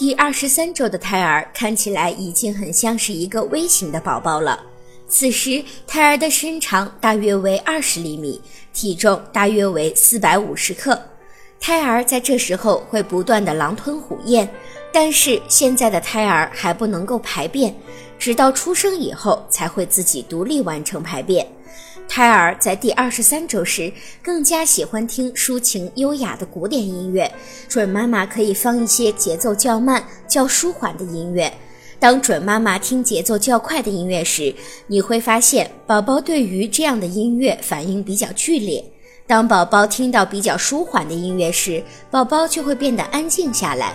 第二十三周的胎儿看起来已经很像是一个微型的宝宝了。此时，胎儿的身长大约为二十厘米，体重大约为四百五十克。胎儿在这时候会不断的狼吞虎咽，但是现在的胎儿还不能够排便，直到出生以后才会自己独立完成排便。胎儿在第二十三周时更加喜欢听抒情优雅的古典音乐，准妈妈可以放一些节奏较慢、较舒缓的音乐。当准妈妈听节奏较快的音乐时，你会发现宝宝对于这样的音乐反应比较剧烈；当宝宝听到比较舒缓的音乐时，宝宝就会变得安静下来。